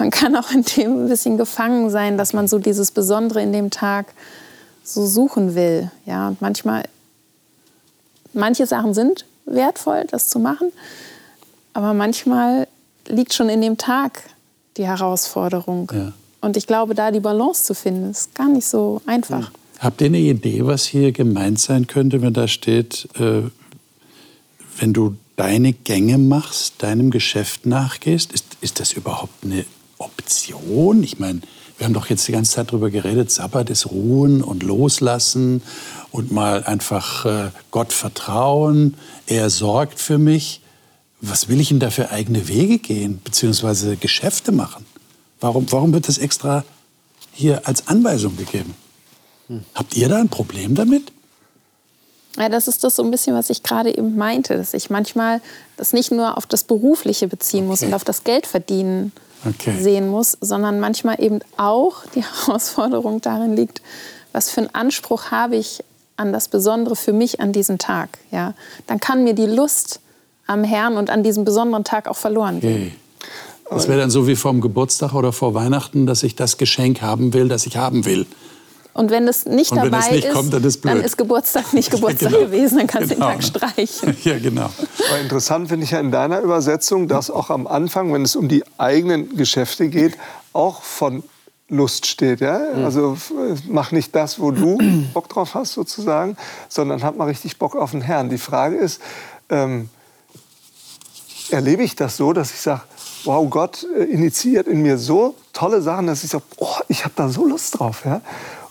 man kann auch in dem ein bisschen gefangen sein, dass man so dieses Besondere in dem Tag so suchen will. Ja, und manchmal, manche Sachen sind wertvoll, das zu machen, aber manchmal liegt schon in dem Tag die Herausforderung. Ja. Und ich glaube, da die Balance zu finden, ist gar nicht so einfach. Habt ihr eine Idee, was hier gemeint sein könnte, wenn da steht, äh, wenn du deine Gänge machst, deinem Geschäft nachgehst? Ist, ist das überhaupt eine Option? Ich meine, wir haben doch jetzt die ganze Zeit darüber geredet, Sabbat ist Ruhen und Loslassen und mal einfach äh, Gott vertrauen. Er sorgt für mich. Was will ich denn da für eigene Wege gehen, beziehungsweise Geschäfte machen? Warum, warum wird das extra hier als Anweisung gegeben? Habt ihr da ein Problem damit? Ja, das ist das so ein bisschen, was ich gerade eben meinte, dass ich manchmal das nicht nur auf das Berufliche beziehen muss Okay. und auf das Geld verdienen, Okay. sehen muss, sondern manchmal eben auch die Herausforderung darin liegt, was für einen Anspruch habe ich an das Besondere für mich an diesem Tag. Ja? Dann kann mir die Lust am Herrn und an diesem besonderen Tag auch verloren gehen. Okay. Das wäre dann so wie vor dem Geburtstag oder vor Weihnachten, dass ich das Geschenk haben will, das ich haben will. Und wenn es nicht dabei nicht ist, kommt, dann ist blöd. Geburtstag nicht Geburtstag Genau. gewesen, dann kannst du Genau. den Tag streichen. Ja, genau. Aber interessant finde ich ja in deiner Übersetzung, dass auch am Anfang, wenn es um die eigenen Geschäfte geht, auch von Lust steht. Ja? Also f- mach nicht das, wo du Bock drauf hast sozusagen, sondern hab mal richtig Bock auf den Herrn. Die Frage ist, ähm, erlebe ich das so, dass ich sage, wow, Gott äh, initiiert in mir so tolle Sachen, dass ich sage, oh, ich habe da so Lust drauf. Ja?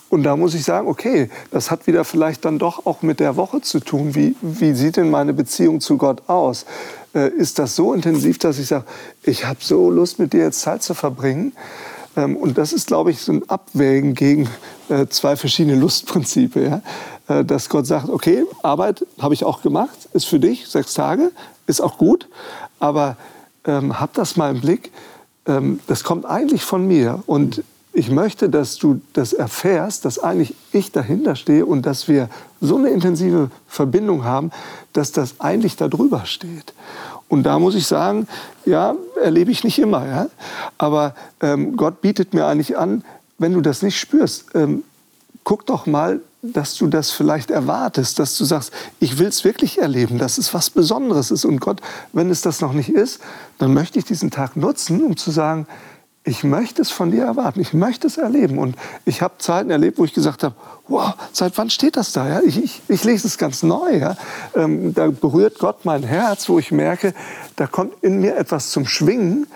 Und da muss ich sagen, okay, das hat wieder vielleicht dann doch auch mit der Woche zu tun. Wie, wie sieht denn meine Beziehung zu Gott aus? Äh, ist das so intensiv, dass ich sage, ich habe so Lust, mit dir jetzt Zeit zu verbringen? Ähm, und das ist, glaube ich, so ein Abwägen gegen äh, zwei verschiedene Lustprinzipien. Ja? Äh, dass Gott sagt, okay, Arbeit habe ich auch gemacht, ist für dich, sechs Tage, ist auch gut, aber ähm, hab das mal im Blick, ähm, das kommt eigentlich von mir und ich möchte, dass du das erfährst, dass eigentlich ich dahinter stehe und dass wir so eine intensive Verbindung haben, dass das eigentlich da drüber steht. Und da muss ich sagen, ja, erlebe ich nicht immer. Ja? Aber ähm, Gott bietet mir eigentlich an, wenn du das nicht spürst, ähm, guck doch mal, dass du das vielleicht erwartest, dass du sagst, ich will es wirklich erleben, dass es was Besonderes ist. Und Gott, wenn es das noch nicht ist, dann möchte ich diesen Tag nutzen, um zu sagen, ich möchte es von dir erwarten, ich möchte es erleben. Und ich habe Zeiten erlebt, wo ich gesagt habe, wow, seit wann steht das da? Ja? Ich, ich, ich lese es ganz neu. Ja? Ähm, da berührt Gott mein Herz, wo ich merke, da kommt in mir etwas zum Schwingen,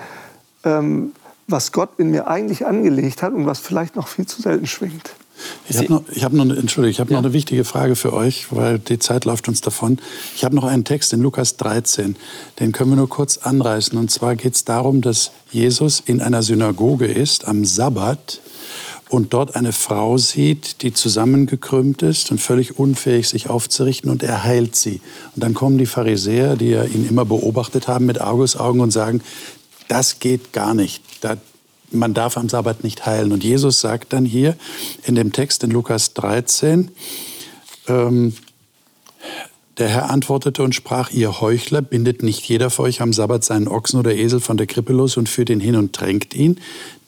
ähm, was Gott in mir eigentlich angelegt hat und was vielleicht noch viel zu selten schwingt. Ich habe noch, ich hab noch, eine- Entschuldigung, ich habe noch eine wichtige Frage für euch, weil die Zeit läuft uns davon. Ich habe noch einen Text in Lukas 13, den können wir nur kurz anreißen. Und zwar geht es darum, dass Jesus in einer Synagoge ist am Sabbat und dort eine Frau sieht, die zusammengekrümmt ist und völlig unfähig, sich aufzurichten, und er heilt sie. Und dann kommen die Pharisäer, die ja ihn immer beobachtet haben mit Argusaugen und sagen, das geht gar nicht. Da, man darf am Sabbat nicht heilen. Und Jesus sagt dann hier in dem Text in Lukas 13, ähm, der Herr antwortete und sprach, ihr Heuchler, bindet nicht jeder für euch am Sabbat seinen Ochsen oder Esel von der Krippe los und führt ihn hin und tränkt ihn.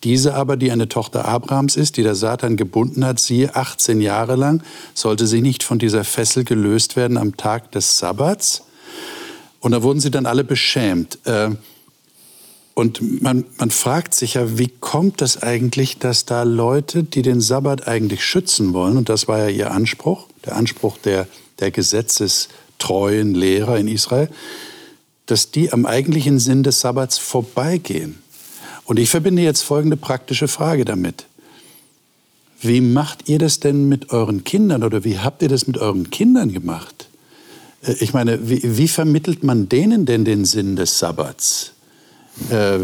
Diese aber, die eine Tochter Abrahams ist, die der Satan gebunden hat, siehe 18 Jahre lang, sollte sie nicht von dieser Fessel gelöst werden am Tag des Sabbats. Und da wurden sie dann alle beschämt. Äh, und man, man fragt sich ja, wie kommt das eigentlich, dass da Leute, die den Sabbat eigentlich schützen wollen, und das war ja ihr Anspruch, der Anspruch der, der gesetzestreuen Lehrer in Israel, dass die am eigentlichen Sinn des Sabbats vorbeigehen. Und ich verbinde jetzt folgende praktische Frage damit. Wie macht ihr das denn mit euren Kindern oder wie habt ihr das mit euren Kindern gemacht? Äh, Ich meine, wie, wie vermittelt man denen denn den Sinn des Sabbats? Äh,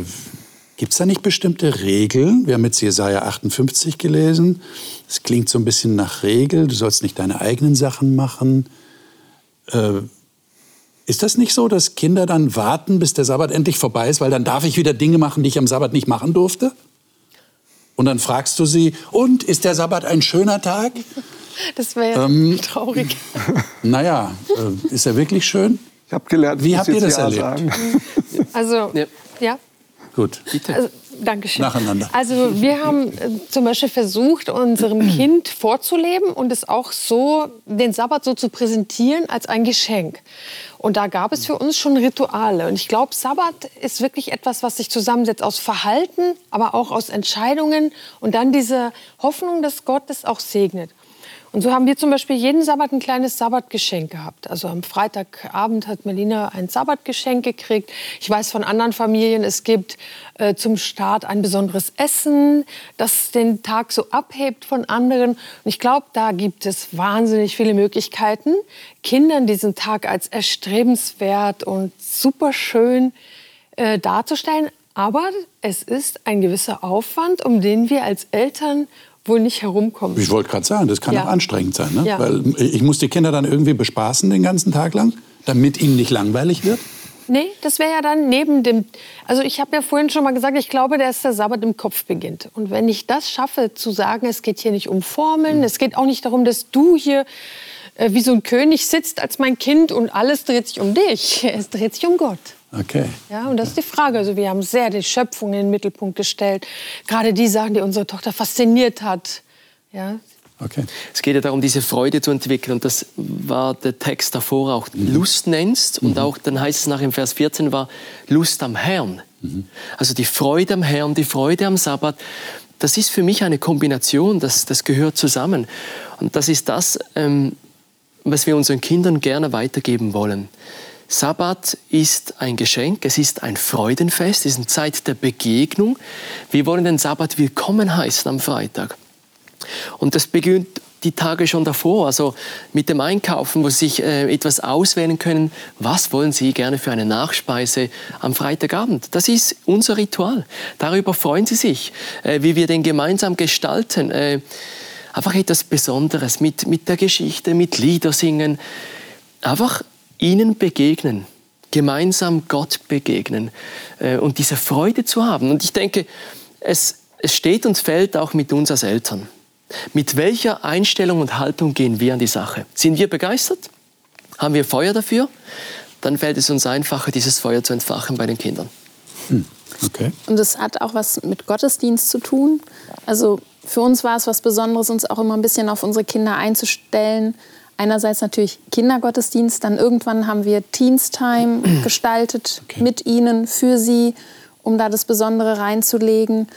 Gibt es da nicht bestimmte Regeln? Wir haben jetzt Jesaja 58 gelesen. Es klingt so ein bisschen nach Regel. Du sollst nicht deine eigenen Sachen machen. Äh, ist das nicht so, dass Kinder dann warten, bis der Sabbat endlich vorbei ist, weil dann darf ich wieder Dinge machen, die ich am Sabbat nicht machen durfte? Und dann fragst du sie, und ist der Sabbat ein schöner Tag? Das wäre Ähm, traurig. Naja, äh, ist er wirklich schön? Ich habe gelernt, Wie ich habt ihr das Ja erlebt? Sagen. Also, Ja. Ja. Gut. Also, Dankeschön. Nacheinander. Also wir haben äh, zum Beispiel versucht, unserem Kind vorzuleben und es auch so, den Sabbat so zu präsentieren als ein Geschenk. Und da gab es für uns schon Rituale. Und ich glaube, Sabbat ist wirklich etwas, was sich zusammensetzt aus Verhalten, aber auch aus Entscheidungen und dann diese Hoffnung, dass Gott es auch segnet. Und so haben wir zum Beispiel jeden Sabbat ein kleines Sabbatgeschenk gehabt. Also am Freitagabend hat Melina ein Sabbatgeschenk gekriegt. Ich weiß von anderen Familien, es gibt äh, zum Start ein besonderes Essen, das den Tag so abhebt von anderen. Und ich glaube, da gibt es wahnsinnig viele Möglichkeiten, Kindern diesen Tag als erstrebenswert und super schön äh, darzustellen. Aber es ist ein gewisser Aufwand, um den wir als Eltern wohl nicht herumkommen. Ich wollte gerade sagen, das kann Ja. auch anstrengend sein. Ne? Ja. Weil ich muss die Kinder dann irgendwie bespaßen den ganzen Tag lang, damit ihnen nicht langweilig wird. Nee, das wäre ja dann neben dem. Also ich habe ja vorhin schon mal gesagt, ich glaube, dass der Sabbat im Kopf beginnt. Und wenn ich das schaffe, zu sagen, es geht hier nicht um Formeln, mhm. es geht auch nicht darum, dass du hier äh, wie so ein König sitzt als mein Kind und alles dreht sich um dich. Es dreht sich um Gott. Okay. Ja, und das ist die Frage. Also wir haben sehr die Schöpfung in den Mittelpunkt gestellt. Gerade die Sachen, die unsere Tochter fasziniert hat. Ja, Okay. Es geht ja darum, diese Freude zu entwickeln. Und das war der Text davor auch mhm. Lust nennst. Und mhm. auch dann heißt es nach im Vers 14 war Lust am Herrn. Mhm. Also die Freude am Herrn, die Freude am Sabbat. Das ist für mich eine Kombination, das, das gehört zusammen. Und das ist das, ähm, was wir unseren Kindern gerne weitergeben wollen. Sabbat ist ein Geschenk, es ist ein Freudenfest, es ist eine Zeit der Begegnung. Wir wollen den Sabbat willkommen heißen am Freitag. Und das beginnt die Tage schon davor, also mit dem Einkaufen, wo Sie sich äh, etwas auswählen können, was wollen Sie gerne für eine Nachspeise am Freitagabend. Das ist unser Ritual. Darüber freuen Sie sich, äh, wie wir den gemeinsam gestalten. Äh, einfach etwas Besonderes mit, mit der Geschichte, mit Lieder singen. Einfach ihnen begegnen, gemeinsam Gott begegnen äh, und diese Freude zu haben. Und ich denke, es, es steht und fällt auch mit uns als Eltern. Mit welcher Einstellung und Haltung gehen wir an die Sache? Sind wir begeistert? Haben wir Feuer dafür? Dann fällt es uns einfacher, dieses Feuer zu entfachen bei den Kindern. Hm. Okay. Und es hat auch was mit Gottesdienst zu tun. Also für uns war es was Besonderes, uns auch immer ein bisschen auf unsere Kinder einzustellen. Einerseits natürlich Kindergottesdienst, dann irgendwann haben wir Teens Time gestaltet okay. mit ihnen, für sie, um da das Besondere reinzulegen.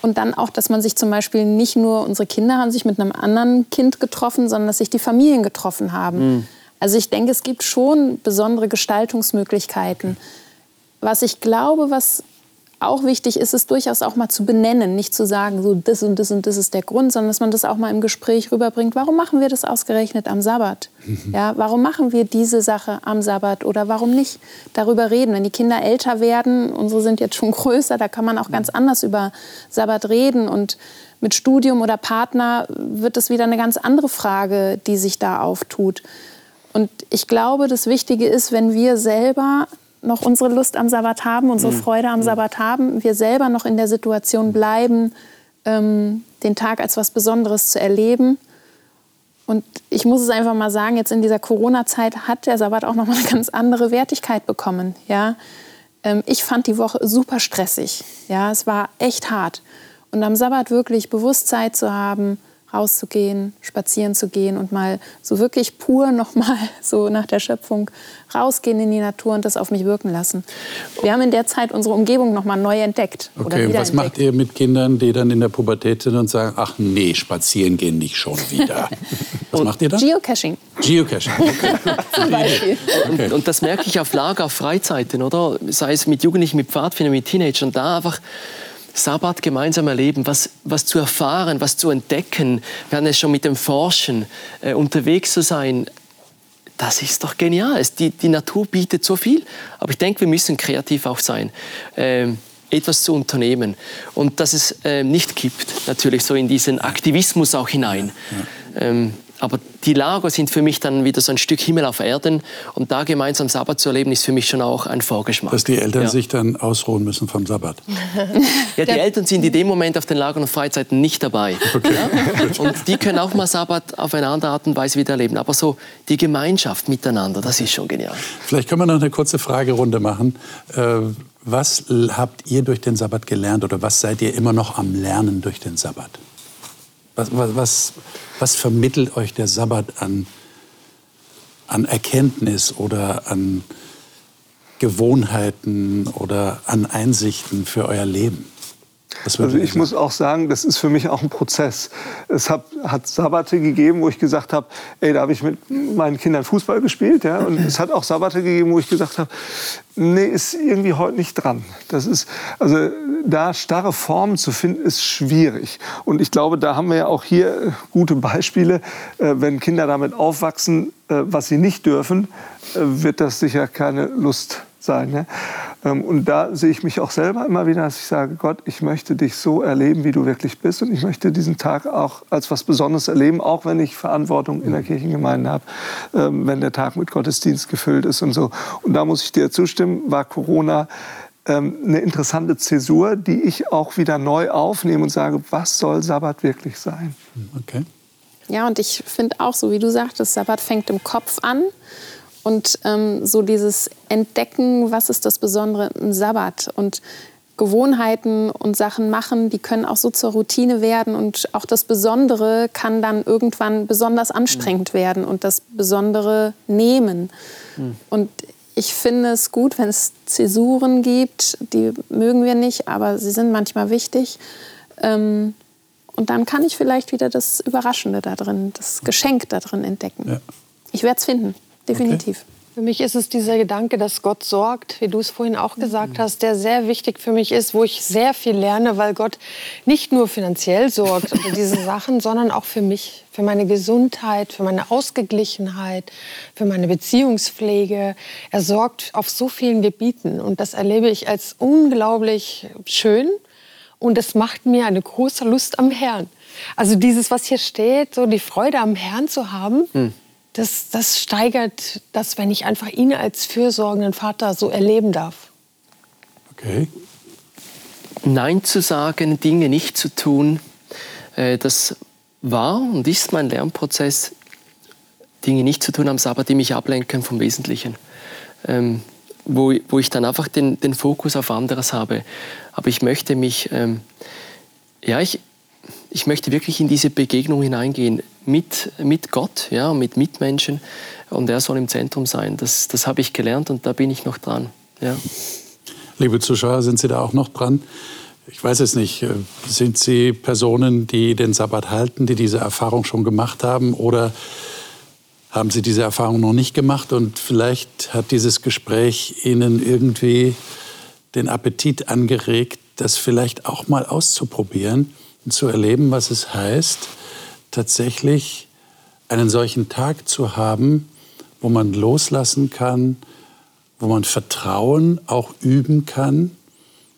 Und dann auch, dass man sich zum Beispiel nicht nur unsere Kinder haben sich mit einem anderen Kind getroffen, sondern dass sich die Familien getroffen haben. Mhm. Also ich denke, es gibt schon besondere Gestaltungsmöglichkeiten. Was ich glaube, was auch wichtig ist es durchaus auch mal zu benennen, nicht zu sagen, so das und das und das ist der Grund, sondern dass man das auch mal im Gespräch rüberbringt. Warum machen wir das ausgerechnet am Sabbat? Ja, warum machen wir diese Sache am Sabbat oder warum nicht darüber reden? Wenn die Kinder älter werden, unsere sind jetzt schon größer, da kann man auch ganz anders über Sabbat reden und mit Studium oder Partner wird es wieder eine ganz andere Frage, die sich da auftut. Und ich glaube, das Wichtige ist, wenn wir selber noch unsere Lust am Sabbat haben, unsere mhm. Freude am mhm. Sabbat haben, wir selber noch in der Situation bleiben, ähm, den Tag als was Besonderes zu erleben. Und ich muss es einfach mal sagen, jetzt in dieser Corona-Zeit hat der Sabbat auch noch mal eine ganz andere Wertigkeit bekommen. Ja? Ähm, ich fand die Woche super stressig. Ja? Es war echt hart. Und am Sabbat wirklich Bewusstsein zu haben, rauszugehen, spazieren zu gehen und mal so wirklich pur nochmal so nach der Schöpfung rausgehen in die Natur und das auf mich wirken lassen. Wir haben in der Zeit unsere Umgebung nochmal neu entdeckt. Okay, und was macht ihr mit Kindern, die dann in der Pubertät sind und sagen, ach nee, spazieren gehen nicht schon wieder? Was macht ihr dann? Geocaching. Geocaching, okay. und, und das merke ich auf Lager, auf Freizeiten, oder? Sei es mit Jugendlichen, mit Pfadfindern, mit Teenagern, da einfach Sabbat gemeinsam erleben, was, was zu erfahren, was zu entdecken. Wir haben es schon mit dem Forschen äh, unterwegs zu sein. Das ist doch genial. Die, die Natur bietet so viel. Aber ich denke, wir müssen kreativ auch sein. Ähm, etwas zu unternehmen und dass es äh, nicht kippt, natürlich so in diesen Aktivismus auch hinein. Ja. Ähm, aber die Lager sind für mich dann wieder so ein Stück Himmel auf Erden. Und da gemeinsam Sabbat zu erleben, ist für mich schon auch ein Vorgeschmack. Dass die Eltern ja. sich dann ausruhen müssen vom Sabbat. Ja, die Eltern sind in dem Moment auf den Lagern und Freizeiten nicht dabei. Okay. Ja? Und die können auch mal Sabbat auf eine andere Art und Weise wieder erleben. Aber so die Gemeinschaft miteinander, das ist schon genial. Vielleicht können wir noch eine kurze Fragerunde machen. Äh, was habt ihr durch den Sabbat gelernt oder was seid ihr immer noch am Lernen durch den Sabbat? Was, was, was, was vermittelt euch der Sabbat an, an Erkenntnis oder an Gewohnheiten oder an Einsichten für euer Leben? Also ich muss auch sagen, das ist für mich auch ein Prozess. Es hat, hat Sabbate gegeben, wo ich gesagt habe, ey, da habe ich mit meinen Kindern Fußball gespielt. Ja? Und es hat auch Sabbate gegeben, wo ich gesagt habe, nee, ist irgendwie heute nicht dran. Das ist, also da starre Formen zu finden, ist schwierig. Und ich glaube, da haben wir ja auch hier gute Beispiele. Äh, wenn Kinder damit aufwachsen, äh, was sie nicht dürfen, äh, wird das sicher keine Lust sein. Ne? Ähm, und da sehe ich mich auch selber immer wieder, dass ich sage, Gott, ich möchte dich so erleben, wie du wirklich bist. Und ich möchte diesen Tag auch als was Besonderes erleben, auch wenn ich Verantwortung in der Kirchengemeinde habe, ähm, wenn der Tag mit Gottesdienst gefüllt ist und so. Und da muss ich dir zustimmen, war Corona ähm, eine interessante Zäsur, die ich auch wieder neu aufnehme und sage, was soll Sabbat wirklich sein? Okay. Ja, und ich finde auch, so wie du sagtest, Sabbat fängt im Kopf an. Und ähm, so dieses Entdecken, was ist das Besondere im Sabbat und Gewohnheiten und Sachen machen, die können auch so zur Routine werden und auch das Besondere kann dann irgendwann besonders anstrengend mhm. werden und das Besondere nehmen. Mhm. Und ich finde es gut, wenn es Zäsuren gibt, die mögen wir nicht, aber sie sind manchmal wichtig. Ähm, und dann kann ich vielleicht wieder das Überraschende da drin, das Geschenk da drin entdecken. Ja. Ich werde es finden, definitiv. Okay. Für mich ist es dieser Gedanke, dass Gott sorgt, wie du es vorhin auch gesagt mhm. hast, der sehr wichtig für mich ist, wo ich sehr viel lerne, weil Gott nicht nur finanziell sorgt für diese Sachen, sondern auch für mich, für meine Gesundheit, für meine Ausgeglichenheit, für meine Beziehungspflege. Er sorgt auf so vielen Gebieten und das erlebe ich als unglaublich schön und es macht mir eine große Lust am Herrn. Also dieses, was hier steht, so die Freude am Herrn zu haben. Mhm das, das steigert das, wenn ich einfach ihn als fürsorgenden Vater so erleben darf. Okay. Nein zu sagen, Dinge nicht zu tun, äh, das war und ist mein Lernprozess, Dinge nicht zu tun am Sabbat, die mich ablenken vom Wesentlichen. Ähm, wo, wo ich dann einfach den, den Fokus auf anderes habe. Aber ich möchte mich, ähm, ja, ich, ich möchte wirklich in diese Begegnung hineingehen mit, mit Gott, ja, mit Mitmenschen und er soll im Zentrum sein. Das, das habe ich gelernt und da bin ich noch dran. Ja. Liebe Zuschauer, sind Sie da auch noch dran? Ich weiß es nicht. Äh, sind Sie Personen, die den Sabbat halten, die diese Erfahrung schon gemacht haben oder haben Sie diese Erfahrung noch nicht gemacht und vielleicht hat dieses Gespräch Ihnen irgendwie den Appetit angeregt, das vielleicht auch mal auszuprobieren zu erleben, was es heißt, tatsächlich einen solchen Tag zu haben, wo man loslassen kann, wo man Vertrauen auch üben kann.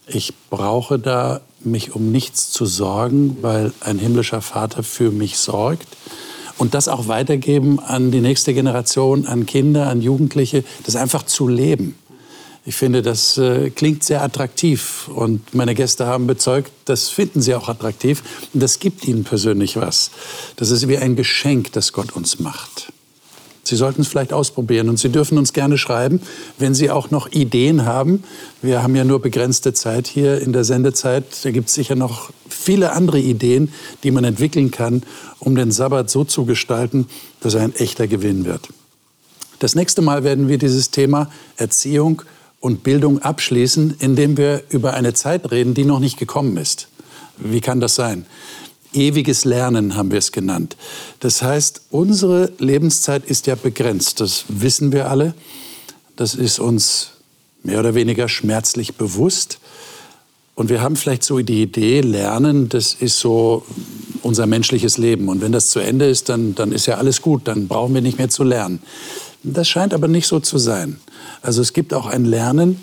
Ich brauche da mich um nichts zu sorgen, weil ein himmlischer Vater für mich sorgt. Und das auch weitergeben an die nächste Generation, an Kinder, an Jugendliche, das einfach zu leben. Ich finde, das äh, klingt sehr attraktiv und meine Gäste haben bezeugt, das finden sie auch attraktiv und das gibt ihnen persönlich was. Das ist wie ein Geschenk, das Gott uns macht. Sie sollten es vielleicht ausprobieren und Sie dürfen uns gerne schreiben, wenn Sie auch noch Ideen haben. Wir haben ja nur begrenzte Zeit hier in der Sendezeit. Da gibt es sicher noch viele andere Ideen, die man entwickeln kann, um den Sabbat so zu gestalten, dass er ein echter Gewinn wird. Das nächste Mal werden wir dieses Thema Erziehung und Bildung abschließen, indem wir über eine Zeit reden, die noch nicht gekommen ist. Wie kann das sein? Ewiges Lernen haben wir es genannt. Das heißt, unsere Lebenszeit ist ja begrenzt. Das wissen wir alle. Das ist uns mehr oder weniger schmerzlich bewusst. Und wir haben vielleicht so die Idee, Lernen, das ist so unser menschliches Leben. Und wenn das zu Ende ist, dann, dann ist ja alles gut, dann brauchen wir nicht mehr zu lernen. Das scheint aber nicht so zu sein. Also es gibt auch ein Lernen,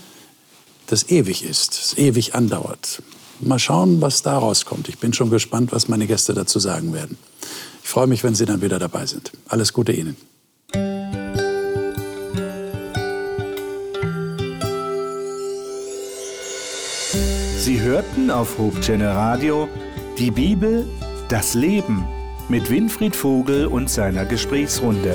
das ewig ist, das ewig andauert. Mal schauen, was daraus kommt. Ich bin schon gespannt, was meine Gäste dazu sagen werden. Ich freue mich, wenn Sie dann wieder dabei sind. Alles Gute Ihnen. Sie hörten auf Hochchannel Radio die Bibel, das Leben mit Winfried Vogel und seiner Gesprächsrunde.